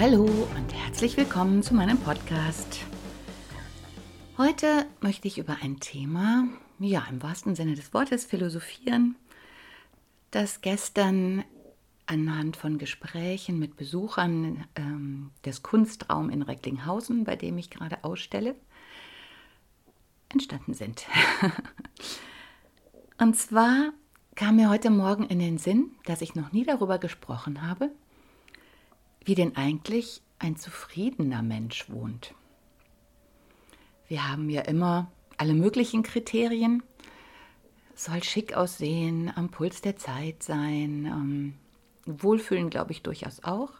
Hallo und herzlich willkommen zu meinem Podcast. Heute möchte ich über ein Thema, ja, im wahrsten Sinne des Wortes philosophieren, das gestern anhand von Gesprächen mit Besuchern ähm, des Kunstraum in Recklinghausen, bei dem ich gerade ausstelle, entstanden sind. Und zwar kam mir heute Morgen in den Sinn, dass ich noch nie darüber gesprochen habe, wie denn eigentlich ein zufriedener Mensch wohnt. Wir haben ja immer alle möglichen Kriterien. soll schick aussehen, am Puls der Zeit sein, ähm, Wohlfühlen glaube ich durchaus auch.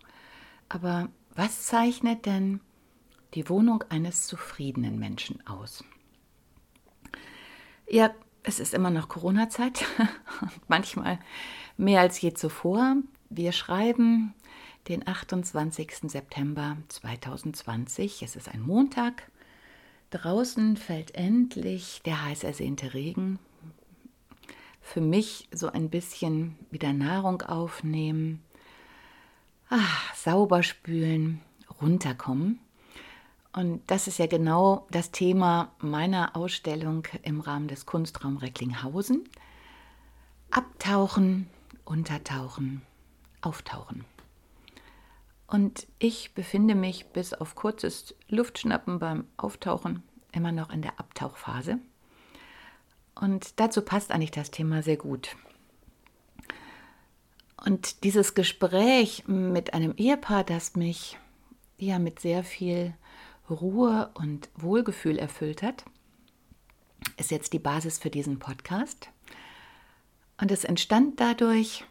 Aber was zeichnet denn die Wohnung eines zufriedenen Menschen aus? Ja, es ist immer noch Corona-Zeit, manchmal mehr als je zuvor. Wir schreiben den 28. September 2020. Es ist ein Montag. Draußen fällt endlich der heiß ersehnte Regen. Für mich so ein bisschen wieder Nahrung aufnehmen, ach, sauber spülen, runterkommen. Und das ist ja genau das Thema meiner Ausstellung im Rahmen des Kunstraum Recklinghausen. Abtauchen, untertauchen, auftauchen. Und ich befinde mich bis auf kurzes Luftschnappen beim Auftauchen immer noch in der Abtauchphase. Und dazu passt eigentlich das Thema sehr gut. Und dieses Gespräch mit einem Ehepaar, das mich ja mit sehr viel Ruhe und Wohlgefühl erfüllt hat, ist jetzt die Basis für diesen Podcast. Und es entstand dadurch,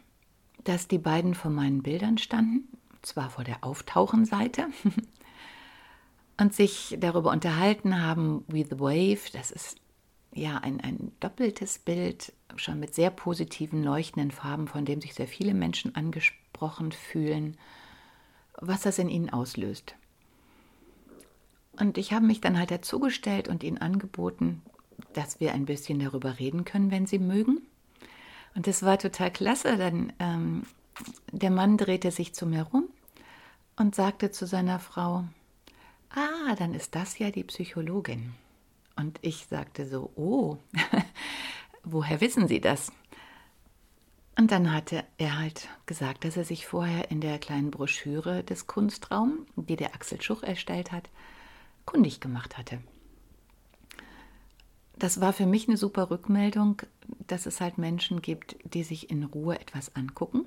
dass die beiden vor meinen Bildern standen zwar vor der Auftauchenseite, und sich darüber unterhalten haben, wie the Wave, das ist ja ein, ein doppeltes Bild, schon mit sehr positiven, leuchtenden Farben, von dem sich sehr viele Menschen angesprochen fühlen, was das in ihnen auslöst. Und ich habe mich dann halt dazugestellt und ihnen angeboten, dass wir ein bisschen darüber reden können, wenn sie mögen. Und das war total klasse. Dann ähm, der Mann drehte sich zu mir rum und sagte zu seiner Frau, ah, dann ist das ja die Psychologin. Und ich sagte so, oh, woher wissen Sie das? Und dann hatte er halt gesagt, dass er sich vorher in der kleinen Broschüre des Kunstraum, die der Axel Schuch erstellt hat, kundig gemacht hatte. Das war für mich eine super Rückmeldung, dass es halt Menschen gibt, die sich in Ruhe etwas angucken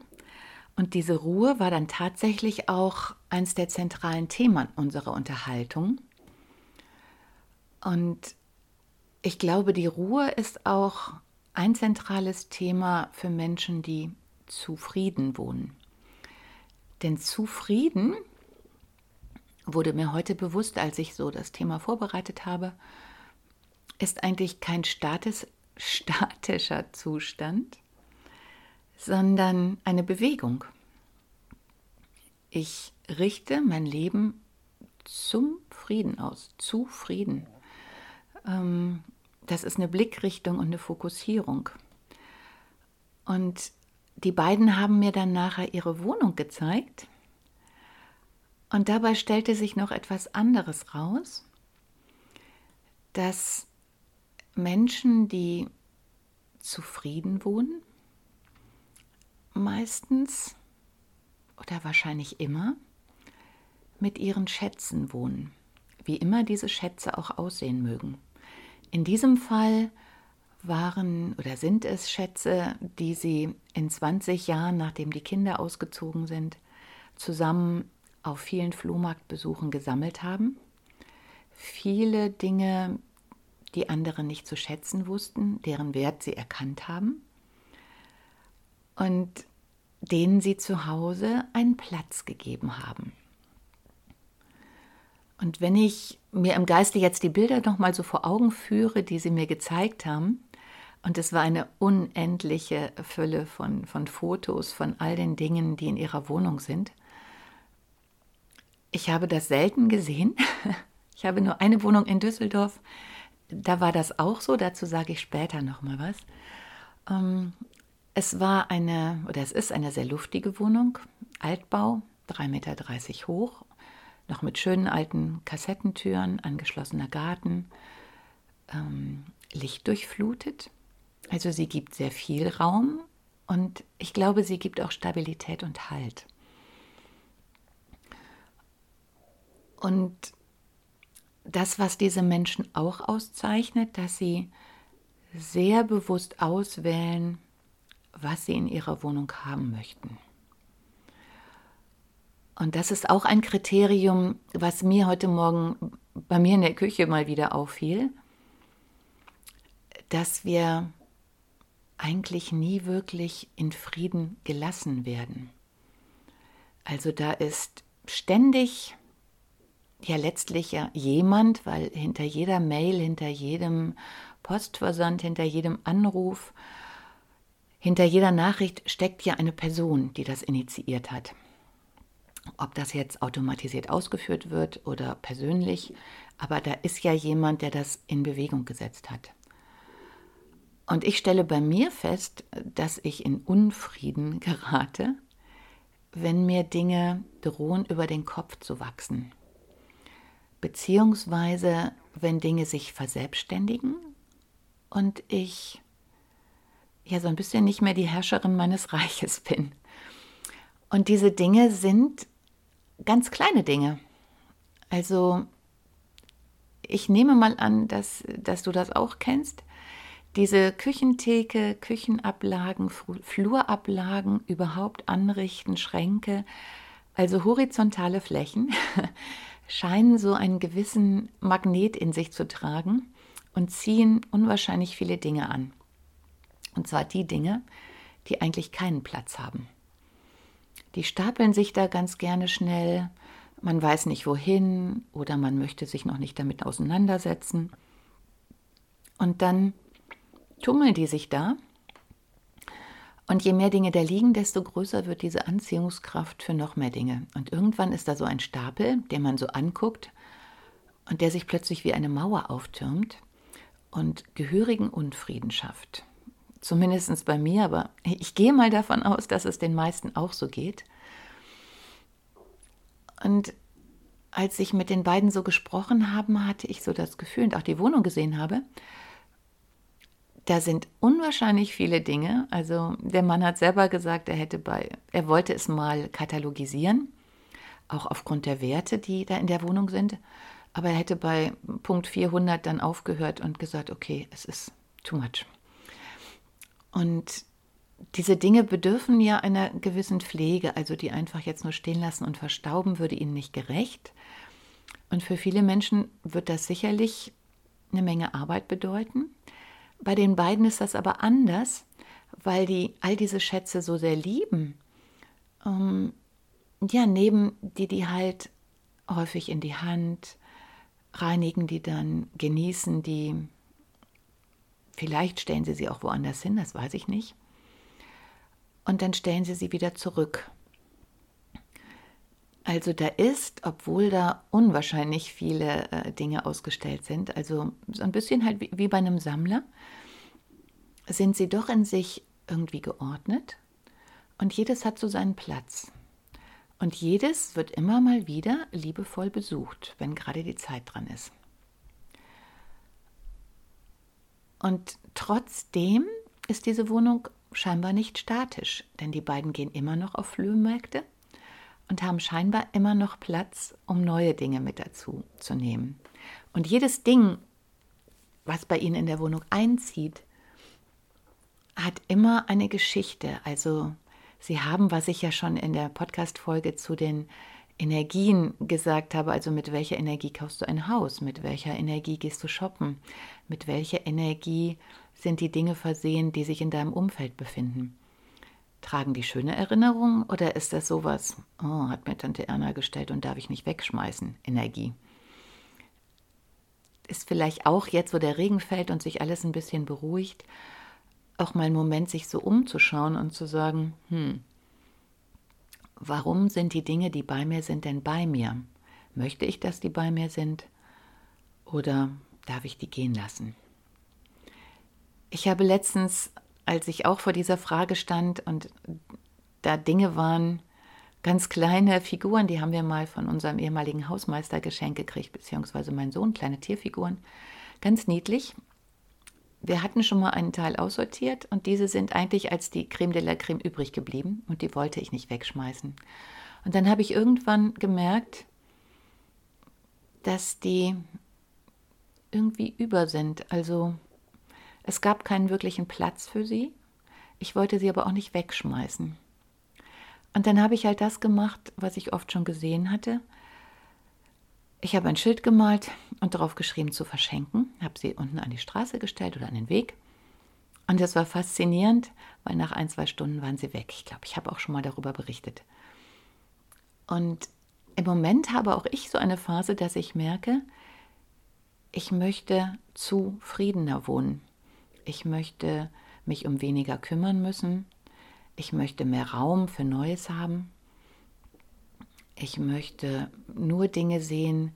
und diese Ruhe war dann tatsächlich auch eines der zentralen Themen unserer Unterhaltung. Und ich glaube, die Ruhe ist auch ein zentrales Thema für Menschen, die zufrieden wohnen. Denn zufrieden wurde mir heute bewusst, als ich so das Thema vorbereitet habe, ist eigentlich kein statis, statischer Zustand, sondern eine Bewegung. Ich richte mein Leben zum Frieden aus, zu Frieden. Ähm, das ist eine Blickrichtung und eine Fokussierung. Und die beiden haben mir dann nachher ihre Wohnung gezeigt. Und dabei stellte sich noch etwas anderes raus, dass Menschen, die zufrieden wohnen, meistens oder wahrscheinlich immer mit ihren Schätzen wohnen. wie immer diese Schätze auch aussehen mögen. In diesem Fall waren oder sind es Schätze, die sie in 20 Jahren, nachdem die Kinder ausgezogen sind, zusammen auf vielen Flohmarktbesuchen gesammelt haben. Viele Dinge, die andere nicht zu schätzen wussten, deren Wert sie erkannt haben und denen sie zu Hause einen Platz gegeben haben. Und wenn ich mir im Geiste jetzt die Bilder noch mal so vor Augen führe, die sie mir gezeigt haben, und es war eine unendliche Fülle von, von Fotos von all den Dingen, die in ihrer Wohnung sind. Ich habe das selten gesehen. Ich habe nur eine Wohnung in Düsseldorf. Da war das auch so. Dazu sage ich später noch mal was. Es war eine, oder es ist eine sehr luftige Wohnung, Altbau, 3,30 Meter hoch, noch mit schönen alten Kassettentüren, angeschlossener Garten, ähm, lichtdurchflutet. Also sie gibt sehr viel Raum und ich glaube, sie gibt auch Stabilität und Halt. Und das, was diese Menschen auch auszeichnet, dass sie sehr bewusst auswählen, was sie in ihrer Wohnung haben möchten. Und das ist auch ein Kriterium, was mir heute Morgen bei mir in der Küche mal wieder auffiel, dass wir eigentlich nie wirklich in Frieden gelassen werden. Also da ist ständig ja letztlich ja jemand, weil hinter jeder Mail, hinter jedem Postversand, hinter jedem Anruf, hinter jeder Nachricht steckt ja eine Person, die das initiiert hat. Ob das jetzt automatisiert ausgeführt wird oder persönlich, aber da ist ja jemand, der das in Bewegung gesetzt hat. Und ich stelle bei mir fest, dass ich in Unfrieden gerate, wenn mir Dinge drohen, über den Kopf zu wachsen. Beziehungsweise, wenn Dinge sich verselbstständigen und ich ja so ein bisschen nicht mehr die Herrscherin meines Reiches bin. Und diese Dinge sind ganz kleine Dinge. Also ich nehme mal an, dass, dass du das auch kennst diese Küchentheke, Küchenablagen, Flurablagen überhaupt anrichten, Schränke, also horizontale Flächen, scheinen so einen gewissen Magnet in sich zu tragen und ziehen unwahrscheinlich viele Dinge an. Und zwar die Dinge, die eigentlich keinen Platz haben. Die stapeln sich da ganz gerne schnell, man weiß nicht wohin oder man möchte sich noch nicht damit auseinandersetzen. Und dann tummeln die sich da. Und je mehr Dinge da liegen, desto größer wird diese Anziehungskraft für noch mehr Dinge. Und irgendwann ist da so ein Stapel, den man so anguckt und der sich plötzlich wie eine Mauer auftürmt und gehörigen Unfrieden schafft. Zumindest bei mir, aber ich gehe mal davon aus, dass es den meisten auch so geht. Und als ich mit den beiden so gesprochen habe, hatte ich so das Gefühl und auch die Wohnung gesehen habe, da sind unwahrscheinlich viele Dinge. Also der Mann hat selber gesagt, er hätte bei, er wollte es mal katalogisieren, auch aufgrund der Werte, die da in der Wohnung sind. Aber er hätte bei Punkt 400 dann aufgehört und gesagt, okay, es ist too much. Und diese Dinge bedürfen ja einer gewissen Pflege, also die einfach jetzt nur stehen lassen und verstauben, würde ihnen nicht gerecht. Und für viele Menschen wird das sicherlich eine Menge Arbeit bedeuten. Bei den beiden ist das aber anders, weil die all diese Schätze so sehr lieben. Ähm, ja, nehmen die die halt häufig in die Hand, reinigen die dann, genießen die. Vielleicht stellen sie sie auch woanders hin, das weiß ich nicht. Und dann stellen sie sie wieder zurück. Also da ist, obwohl da unwahrscheinlich viele äh, Dinge ausgestellt sind, also so ein bisschen halt wie, wie bei einem Sammler, sind sie doch in sich irgendwie geordnet und jedes hat so seinen Platz. Und jedes wird immer mal wieder liebevoll besucht, wenn gerade die Zeit dran ist. Und trotzdem ist diese Wohnung scheinbar nicht statisch, denn die beiden gehen immer noch auf Flohmärkte und haben scheinbar immer noch Platz, um neue Dinge mit dazu zu nehmen. Und jedes Ding, was bei ihnen in der Wohnung einzieht, hat immer eine Geschichte. Also sie haben, was ich ja schon in der Podcast-Folge zu den Energien gesagt habe, also mit welcher Energie kaufst du ein Haus, mit welcher Energie gehst du shoppen, mit welcher Energie sind die Dinge versehen, die sich in deinem Umfeld befinden. Tragen die schöne Erinnerungen oder ist das sowas, oh, hat mir Tante Erna gestellt und darf ich nicht wegschmeißen, Energie? Ist vielleicht auch jetzt, wo der Regen fällt und sich alles ein bisschen beruhigt, auch mal ein Moment, sich so umzuschauen und zu sagen, hm, warum sind die Dinge, die bei mir sind, denn bei mir? Möchte ich, dass die bei mir sind oder darf ich die gehen lassen? Ich habe letztens, als ich auch vor dieser Frage stand und da Dinge waren, ganz kleine Figuren, die haben wir mal von unserem ehemaligen Hausmeister geschenkt gekriegt, beziehungsweise mein Sohn, kleine Tierfiguren, ganz niedlich. Wir hatten schon mal einen Teil aussortiert und diese sind eigentlich als die Creme de la Creme übrig geblieben und die wollte ich nicht wegschmeißen. Und dann habe ich irgendwann gemerkt, dass die irgendwie über sind. Also es gab keinen wirklichen Platz für sie. Ich wollte sie aber auch nicht wegschmeißen. Und dann habe ich halt das gemacht, was ich oft schon gesehen hatte. Ich habe ein Schild gemalt und darauf geschrieben zu verschenken, habe sie unten an die Straße gestellt oder an den Weg. Und das war faszinierend, weil nach ein, zwei Stunden waren sie weg. Ich glaube, ich habe auch schon mal darüber berichtet. Und im Moment habe auch ich so eine Phase, dass ich merke, ich möchte zufriedener wohnen. Ich möchte mich um weniger kümmern müssen. Ich möchte mehr Raum für Neues haben. Ich möchte nur Dinge sehen,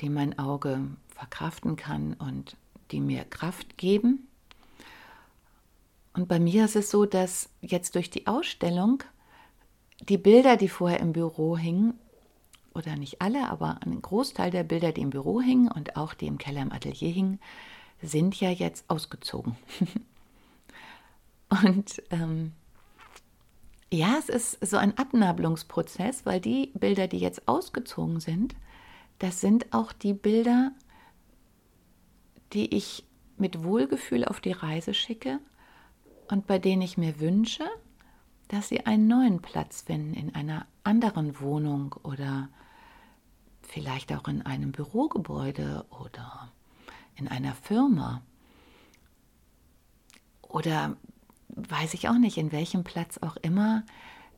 die mein Auge verkraften kann und die mir Kraft geben. Und bei mir ist es so, dass jetzt durch die Ausstellung die Bilder, die vorher im Büro hingen, oder nicht alle, aber ein Großteil der Bilder, die im Büro hingen und auch die im Keller im Atelier hingen, sind ja jetzt ausgezogen. und ähm, ja, es ist so ein Abnabelungsprozess, weil die Bilder, die jetzt ausgezogen sind, das sind auch die Bilder, die ich mit Wohlgefühl auf die Reise schicke und bei denen ich mir wünsche, dass sie einen neuen Platz finden in einer anderen Wohnung oder vielleicht auch in einem Bürogebäude oder in einer Firma. Oder weiß ich auch nicht, in welchem Platz auch immer,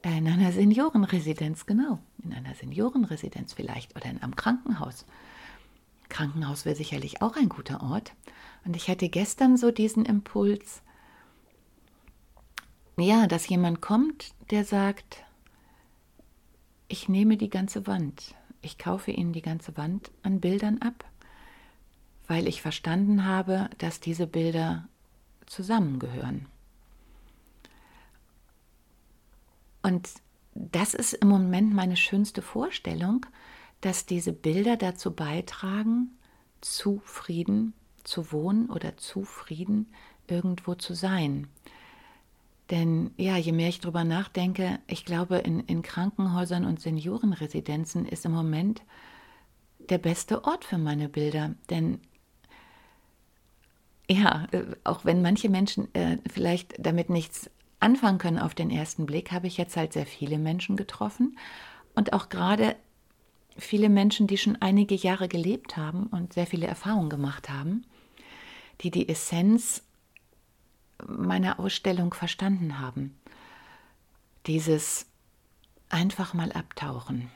in einer Seniorenresidenz, genau, in einer Seniorenresidenz vielleicht oder in einem Krankenhaus. Krankenhaus wäre sicherlich auch ein guter Ort. Und ich hatte gestern so diesen Impuls, ja, dass jemand kommt, der sagt, ich nehme die ganze Wand, ich kaufe Ihnen die ganze Wand an Bildern ab, weil ich verstanden habe, dass diese Bilder zusammengehören. Und das ist im Moment meine schönste Vorstellung, dass diese Bilder dazu beitragen, zu Frieden zu wohnen oder zu Frieden irgendwo zu sein. Denn ja, je mehr ich darüber nachdenke, ich glaube, in, in Krankenhäusern und Seniorenresidenzen ist im Moment der beste Ort für meine Bilder. Denn ja, äh, auch wenn manche Menschen äh, vielleicht damit nichts anfangen können auf den ersten Blick, habe ich jetzt halt sehr viele Menschen getroffen und auch gerade viele Menschen, die schon einige Jahre gelebt haben und sehr viele Erfahrungen gemacht haben, die die Essenz meiner Ausstellung verstanden haben. Dieses einfach mal abtauchen.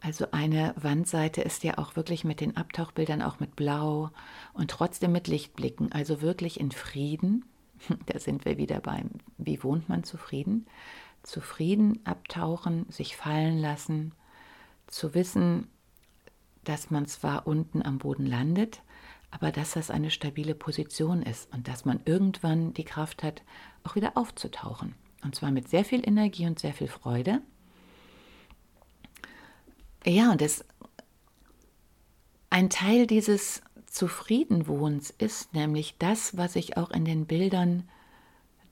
Also eine Wandseite ist ja auch wirklich mit den Abtauchbildern auch mit Blau und trotzdem mit Lichtblicken, also wirklich in Frieden da sind wir wieder beim, wie wohnt man zufrieden? Zufrieden abtauchen, sich fallen lassen, zu wissen, dass man zwar unten am Boden landet, aber dass das eine stabile Position ist und dass man irgendwann die Kraft hat, auch wieder aufzutauchen. Und zwar mit sehr viel Energie und sehr viel Freude. Ja, und das, ein Teil dieses Zufriedenwohnens ist nämlich das, was ich auch in den Bildern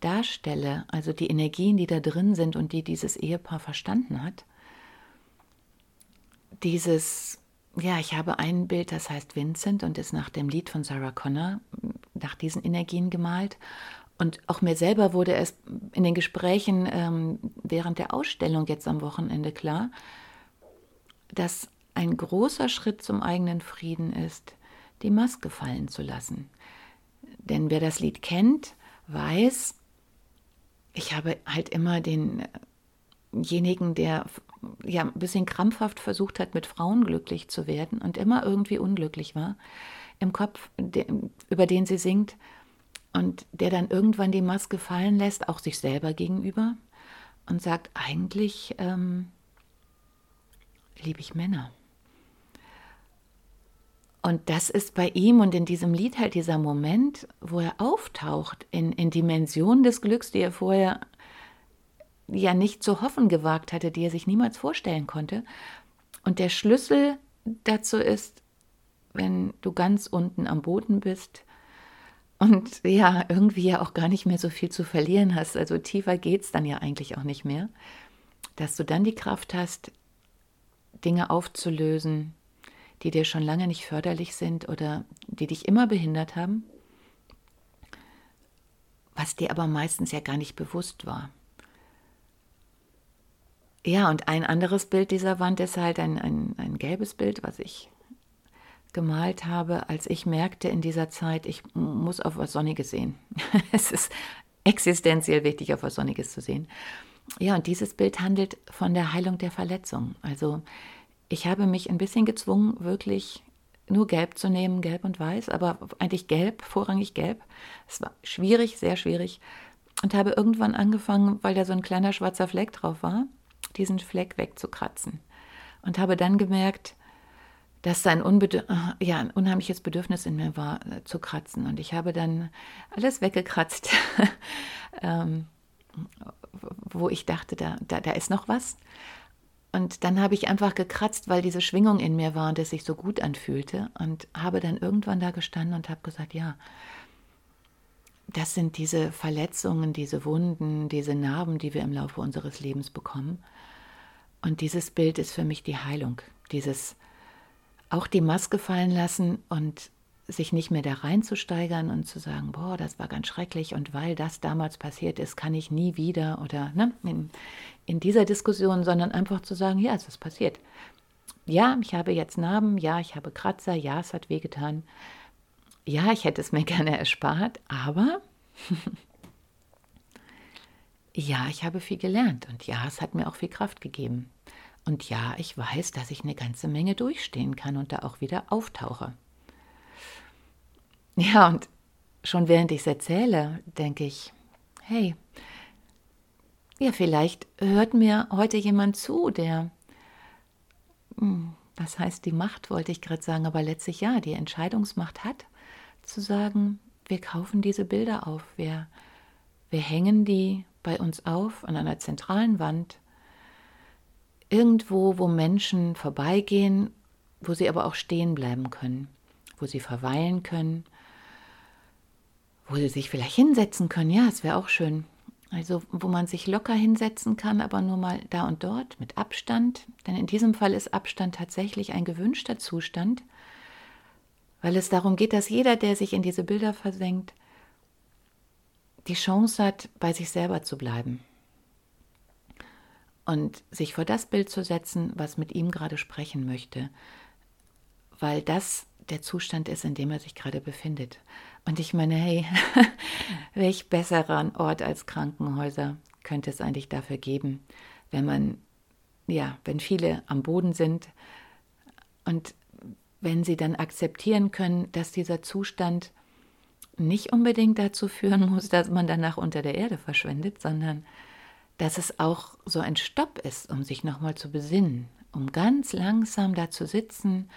darstelle, also die Energien, die da drin sind und die dieses Ehepaar verstanden hat. dieses, ja, ich habe ein Bild, das heißt Vincent und ist nach dem Lied von Sarah Connor, nach diesen Energien gemalt. Und auch mir selber wurde es in den Gesprächen ähm, während der Ausstellung jetzt am Wochenende klar, dass ein großer Schritt zum eigenen Frieden ist, die Maske fallen zu lassen. Denn wer das Lied kennt, weiß, ich habe halt immer denjenigen, der ja ein bisschen krampfhaft versucht hat, mit Frauen glücklich zu werden und immer irgendwie unglücklich war, im Kopf, über den sie singt, und der dann irgendwann die Maske fallen lässt, auch sich selber gegenüber, und sagt, eigentlich ähm, liebe ich Männer. Und das ist bei ihm und in diesem Lied halt dieser Moment, wo er auftaucht in, in Dimensionen des Glücks, die er vorher ja nicht zu hoffen gewagt hatte, die er sich niemals vorstellen konnte. Und der Schlüssel dazu ist, wenn du ganz unten am Boden bist, und ja, irgendwie ja auch gar nicht mehr so viel zu verlieren hast. Also tiefer geht es dann ja eigentlich auch nicht mehr. Dass du dann die Kraft hast, Dinge aufzulösen, die dir schon lange nicht förderlich sind oder die dich immer behindert haben, was dir aber meistens ja gar nicht bewusst war. Ja, und ein anderes Bild dieser Wand ist halt ein, ein, ein gelbes Bild, was ich gemalt habe, als ich merkte in dieser Zeit, ich muss auf was Sonniges sehen. es ist existenziell wichtig, auf was Sonniges zu sehen. Ja, und dieses Bild handelt von der Heilung der Verletzung. Also ich habe mich ein bisschen gezwungen, wirklich nur gelb zu nehmen, gelb und weiß, aber eigentlich gelb, vorrangig gelb. Es war schwierig, sehr schwierig. Und habe irgendwann angefangen, weil da so ein kleiner schwarzer Fleck drauf war, diesen Fleck wegzukratzen. Und habe dann gemerkt, dass da ein, ja, ein unheimliches Bedürfnis in mir war, äh, zu kratzen. Und ich habe dann alles weggekratzt, ähm, wo ich dachte, da, da, da ist noch was. Und dann habe ich einfach gekratzt, weil diese Schwingung in mir war und es sich so gut anfühlte. Und habe dann irgendwann da gestanden und habe gesagt, ja, das sind diese Verletzungen, diese Wunden, diese Narben, die wir im Laufe unseres Lebens bekommen. Und dieses Bild ist für mich die Heilung, dieses auch die Maske fallen lassen und sich nicht mehr da reinzusteigern und zu sagen, boah, das war ganz schrecklich und weil das damals passiert ist, kann ich nie wieder oder ne, in, in dieser Diskussion, sondern einfach zu sagen, ja, es ist passiert. Ja, ich habe jetzt Narben, ja, ich habe Kratzer, ja, es hat wehgetan. Ja, ich hätte es mir gerne erspart, aber ja, ich habe viel gelernt und ja, es hat mir auch viel Kraft gegeben. Und ja, ich weiß, dass ich eine ganze Menge durchstehen kann und da auch wieder auftauche. Ja, und schon während ich es erzähle, denke ich, hey, ja, vielleicht hört mir heute jemand zu, der, hm, was heißt die Macht, wollte ich gerade sagen, aber letztlich ja, die Entscheidungsmacht hat, zu sagen, wir kaufen diese Bilder auf, wir, wir hängen die bei uns auf an einer zentralen Wand irgendwo, wo Menschen vorbeigehen, wo sie aber auch stehen bleiben können, wo sie verweilen können, wo sie sich vielleicht hinsetzen können. Ja, es wäre auch schön. Also, wo man sich locker hinsetzen kann, aber nur mal da und dort mit Abstand. Denn in diesem Fall ist Abstand tatsächlich ein gewünschter Zustand, weil es darum geht, dass jeder, der sich in diese Bilder versenkt, die Chance hat, bei sich selber zu bleiben und sich vor das Bild zu setzen, was mit ihm gerade sprechen möchte, weil das der Zustand ist, in dem er sich gerade befindet. Und ich meine, hey, welch besseren Ort als Krankenhäuser könnte es eigentlich dafür geben, wenn man, ja, wenn viele am Boden sind und wenn sie dann akzeptieren können, dass dieser Zustand nicht unbedingt dazu führen muss, dass man danach unter der Erde verschwendet, sondern dass es auch so ein Stopp ist, um sich nochmal zu besinnen, um ganz langsam da zu sitzen,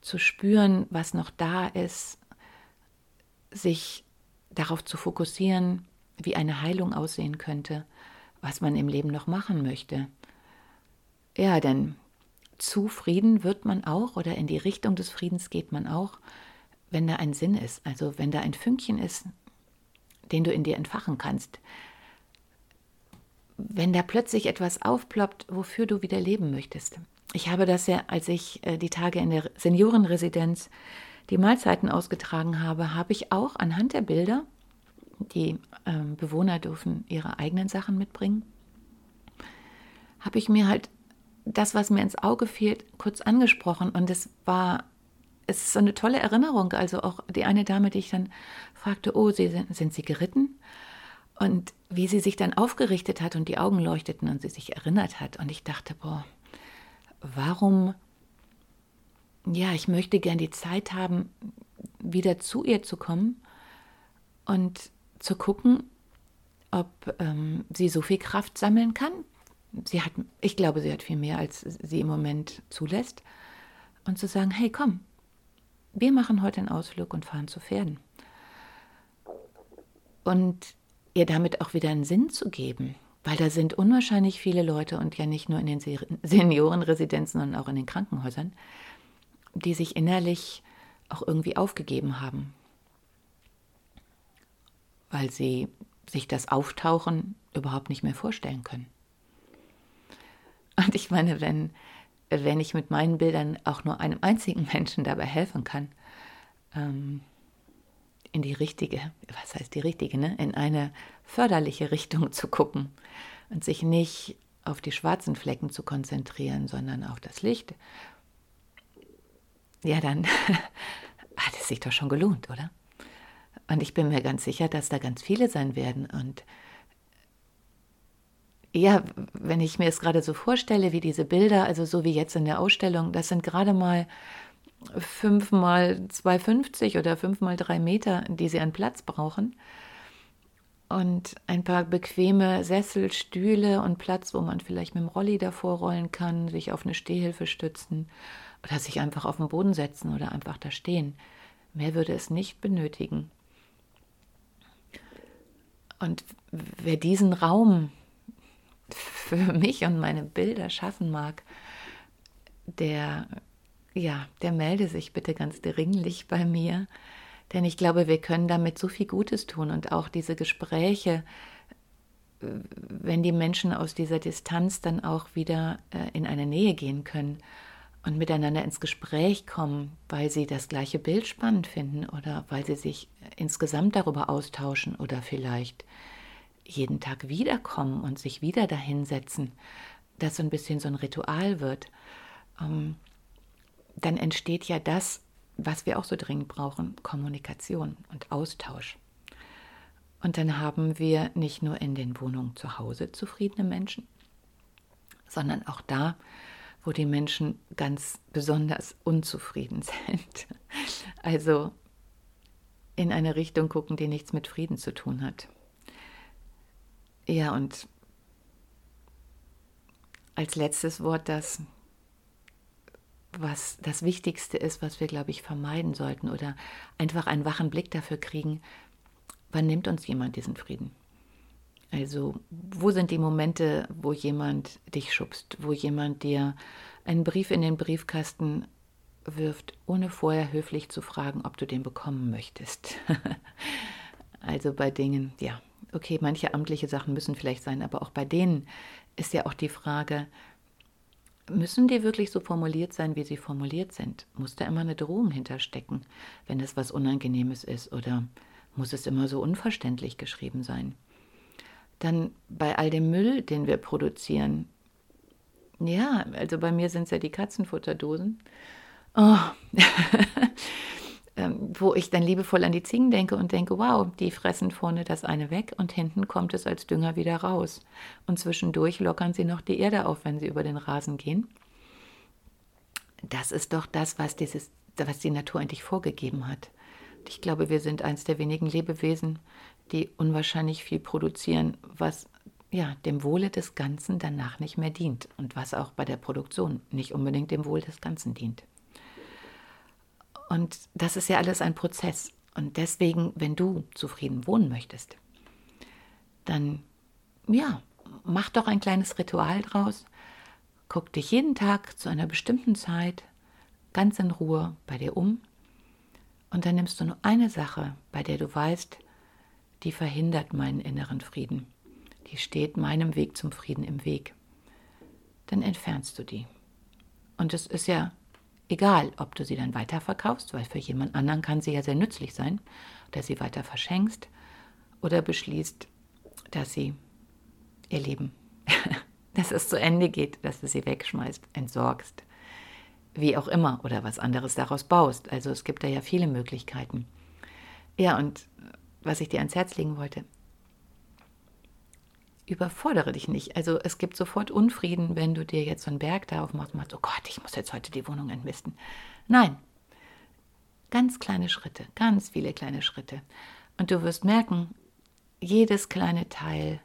zu spüren, was noch da ist, sich darauf zu fokussieren, wie eine Heilung aussehen könnte, was man im Leben noch machen möchte. Ja, denn zu Frieden wird man auch oder in die Richtung des Friedens geht man auch, wenn da ein Sinn ist, also wenn da ein Fünkchen ist, den du in dir entfachen kannst, wenn da plötzlich etwas aufploppt, wofür du wieder leben möchtest. ich habe das ja, als ich äh, die Tage in der Seniorenresidenz die Mahlzeiten ausgetragen habe, habe ich auch anhand der Bilder, die ähm, Bewohner dürfen ihre eigenen Sachen mitbringen, habe ich mir halt das, was mir ins Auge fiel, kurz angesprochen. Und es war, es ist so eine tolle Erinnerung. Also auch die eine Dame, die ich dann fragte, oh, Sie, sind, sind Sie geritten? Und wie sie sich dann aufgerichtet hat und die Augen leuchteten und sie sich erinnert hat. Und ich dachte, boah, warum, ja, ich möchte gern die Zeit haben, wieder zu ihr zu kommen und zu gucken, ob ähm, sie so viel Kraft sammeln kann. Sie hat, ich glaube, sie hat viel mehr, als sie im Moment zulässt. Und zu sagen, hey, komm, wir machen heute einen Ausflug und fahren zu Pferden. Und ihr damit auch wieder einen Sinn zu geben. Weil da sind unwahrscheinlich viele Leute und ja nicht nur in den Seniorenresidenzen, sondern auch in den Krankenhäusern, die sich innerlich auch irgendwie aufgegeben haben. Weil sie sich das Auftauchen überhaupt nicht mehr vorstellen können. Und ich meine, wenn, wenn ich mit meinen Bildern auch nur einem einzigen Menschen dabei helfen kann, ähm, in die richtige, was heißt die richtige, ne? in eine förderliche Richtung zu gucken und sich nicht auf die schwarzen Flecken zu konzentrieren, sondern auf das Licht, ja, dann hat es sich doch schon gelohnt, oder? Und ich bin mir ganz sicher, dass da ganz viele sein werden. Und ja, wenn ich mir es gerade so vorstelle, wie diese Bilder, also so wie jetzt in der Ausstellung, das sind gerade mal 5 mal 2,50 oder 5 mal 3 Meter, die sie an Platz brauchen. Und ein paar bequeme Sessel, Stühle und Platz, wo man vielleicht mit dem Rolli davor rollen kann, sich auf eine Stehhilfe stützen oder sich einfach auf den Boden setzen oder einfach da stehen. Mehr würde es nicht benötigen. Und wer diesen Raum für mich und meine Bilder schaffen mag, der ja, der melde sich bitte ganz dringlich bei mir, denn ich glaube, wir können damit so viel Gutes tun und auch diese Gespräche, wenn die Menschen aus dieser Distanz dann auch wieder äh, in eine Nähe gehen können und miteinander ins Gespräch kommen, weil sie das gleiche Bild spannend finden oder weil sie sich insgesamt darüber austauschen oder vielleicht jeden Tag wiederkommen und sich wieder dahinsetzen, dass so ein bisschen so ein Ritual wird. Ähm, dann entsteht ja das, was wir auch so dringend brauchen, Kommunikation und Austausch. Und dann haben wir nicht nur in den Wohnungen zu Hause zufriedene Menschen, sondern auch da, wo die Menschen ganz besonders unzufrieden sind. Also in eine Richtung gucken, die nichts mit Frieden zu tun hat. Ja, und als letztes Wort das was das Wichtigste ist, was wir, glaube ich, vermeiden sollten oder einfach einen wachen Blick dafür kriegen, wann nimmt uns jemand diesen Frieden? Also wo sind die Momente, wo jemand dich schubst, wo jemand dir einen Brief in den Briefkasten wirft, ohne vorher höflich zu fragen, ob du den bekommen möchtest. also bei Dingen, ja, okay, manche amtliche Sachen müssen vielleicht sein, aber auch bei denen ist ja auch die Frage, Müssen die wirklich so formuliert sein, wie sie formuliert sind? Muss da immer eine Drohung hinterstecken, wenn es was Unangenehmes ist? Oder muss es immer so unverständlich geschrieben sein? Dann bei all dem Müll, den wir produzieren. Ja, also bei mir sind es ja die Katzenfutterdosen. Oh. Ähm, wo ich dann liebevoll an die Ziegen denke und denke, wow, die fressen vorne das eine weg und hinten kommt es als Dünger wieder raus. Und zwischendurch lockern sie noch die Erde auf, wenn sie über den Rasen gehen. Das ist doch das, was, dieses, was die Natur eigentlich vorgegeben hat. Ich glaube, wir sind eines der wenigen Lebewesen, die unwahrscheinlich viel produzieren, was ja, dem Wohle des Ganzen danach nicht mehr dient und was auch bei der Produktion nicht unbedingt dem Wohl des Ganzen dient. Und das ist ja alles ein Prozess. Und deswegen, wenn du zufrieden wohnen möchtest, dann ja, mach doch ein kleines Ritual draus. Guck dich jeden Tag zu einer bestimmten Zeit ganz in Ruhe bei dir um. Und dann nimmst du nur eine Sache, bei der du weißt, die verhindert meinen inneren Frieden. Die steht meinem Weg zum Frieden im Weg. Dann entfernst du die. Und es ist ja egal, ob du sie dann weiterverkaufst, weil für jemand anderen kann sie ja sehr nützlich sein, oder sie weiter verschenkst oder beschließt, dass sie ihr Leben, dass es zu Ende geht, dass du sie wegschmeißt, entsorgst, wie auch immer oder was anderes daraus baust. Also es gibt da ja viele Möglichkeiten. Ja, und was ich dir ans Herz legen wollte, überfordere dich nicht. Also es gibt sofort Unfrieden, wenn du dir jetzt so einen Berg da aufmachst und machst, oh Gott, ich muss jetzt heute die Wohnung entmisten. Nein, ganz kleine Schritte, ganz viele kleine Schritte. Und du wirst merken, jedes kleine Teil,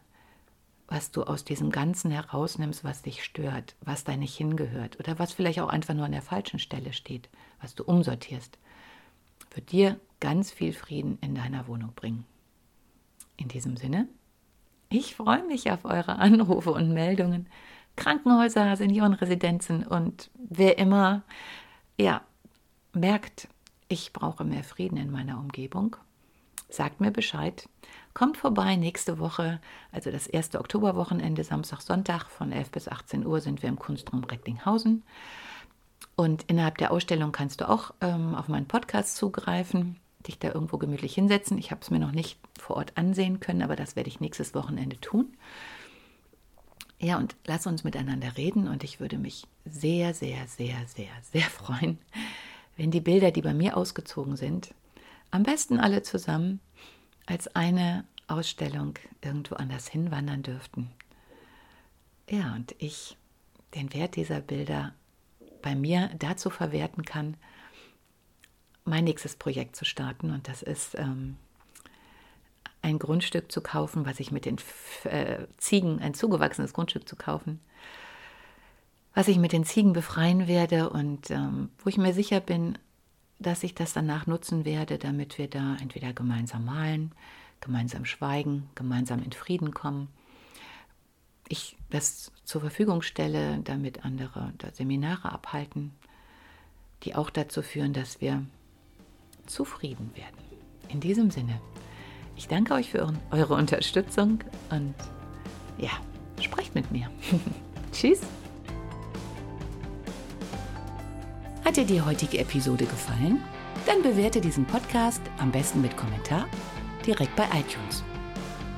was du aus diesem Ganzen herausnimmst, was dich stört, was da nicht hingehört oder was vielleicht auch einfach nur an der falschen Stelle steht, was du umsortierst, wird dir ganz viel Frieden in deiner Wohnung bringen. In diesem Sinne, ich freue mich auf eure Anrufe und Meldungen. Krankenhäuser, Seniorenresidenzen und wer immer, ja, merkt, ich brauche mehr Frieden in meiner Umgebung, sagt mir Bescheid. Kommt vorbei nächste Woche, also das erste Oktoberwochenende, Samstag, Sonntag von 11 bis 18 Uhr sind wir im Kunstraum Recklinghausen. Und innerhalb der Ausstellung kannst du auch ähm, auf meinen Podcast zugreifen, dich da irgendwo gemütlich hinsetzen. Ich habe es mir noch nicht vor Ort ansehen können, aber das werde ich nächstes Wochenende tun. Ja, und lass uns miteinander reden und ich würde mich sehr, sehr, sehr, sehr, sehr freuen, wenn die Bilder, die bei mir ausgezogen sind, am besten alle zusammen als eine Ausstellung irgendwo anders hinwandern dürften. Ja, und ich den Wert dieser Bilder bei mir dazu verwerten kann, mein nächstes Projekt zu starten. Und das ist ähm, ein Grundstück zu kaufen, was ich mit den äh, Ziegen, ein zugewachsenes Grundstück zu kaufen, was ich mit den Ziegen befreien werde und ähm, wo ich mir sicher bin, dass ich das danach nutzen werde, damit wir da entweder gemeinsam malen, gemeinsam schweigen, gemeinsam in Frieden kommen. Ich das zur Verfügung stelle, damit andere Seminare abhalten, die auch dazu führen, dass wir zufrieden werden. In diesem Sinne, ich danke euch für eure Unterstützung und ja, sprecht mit mir. Tschüss. Hat dir die heutige Episode gefallen? Dann bewerte diesen Podcast am besten mit Kommentar direkt bei iTunes.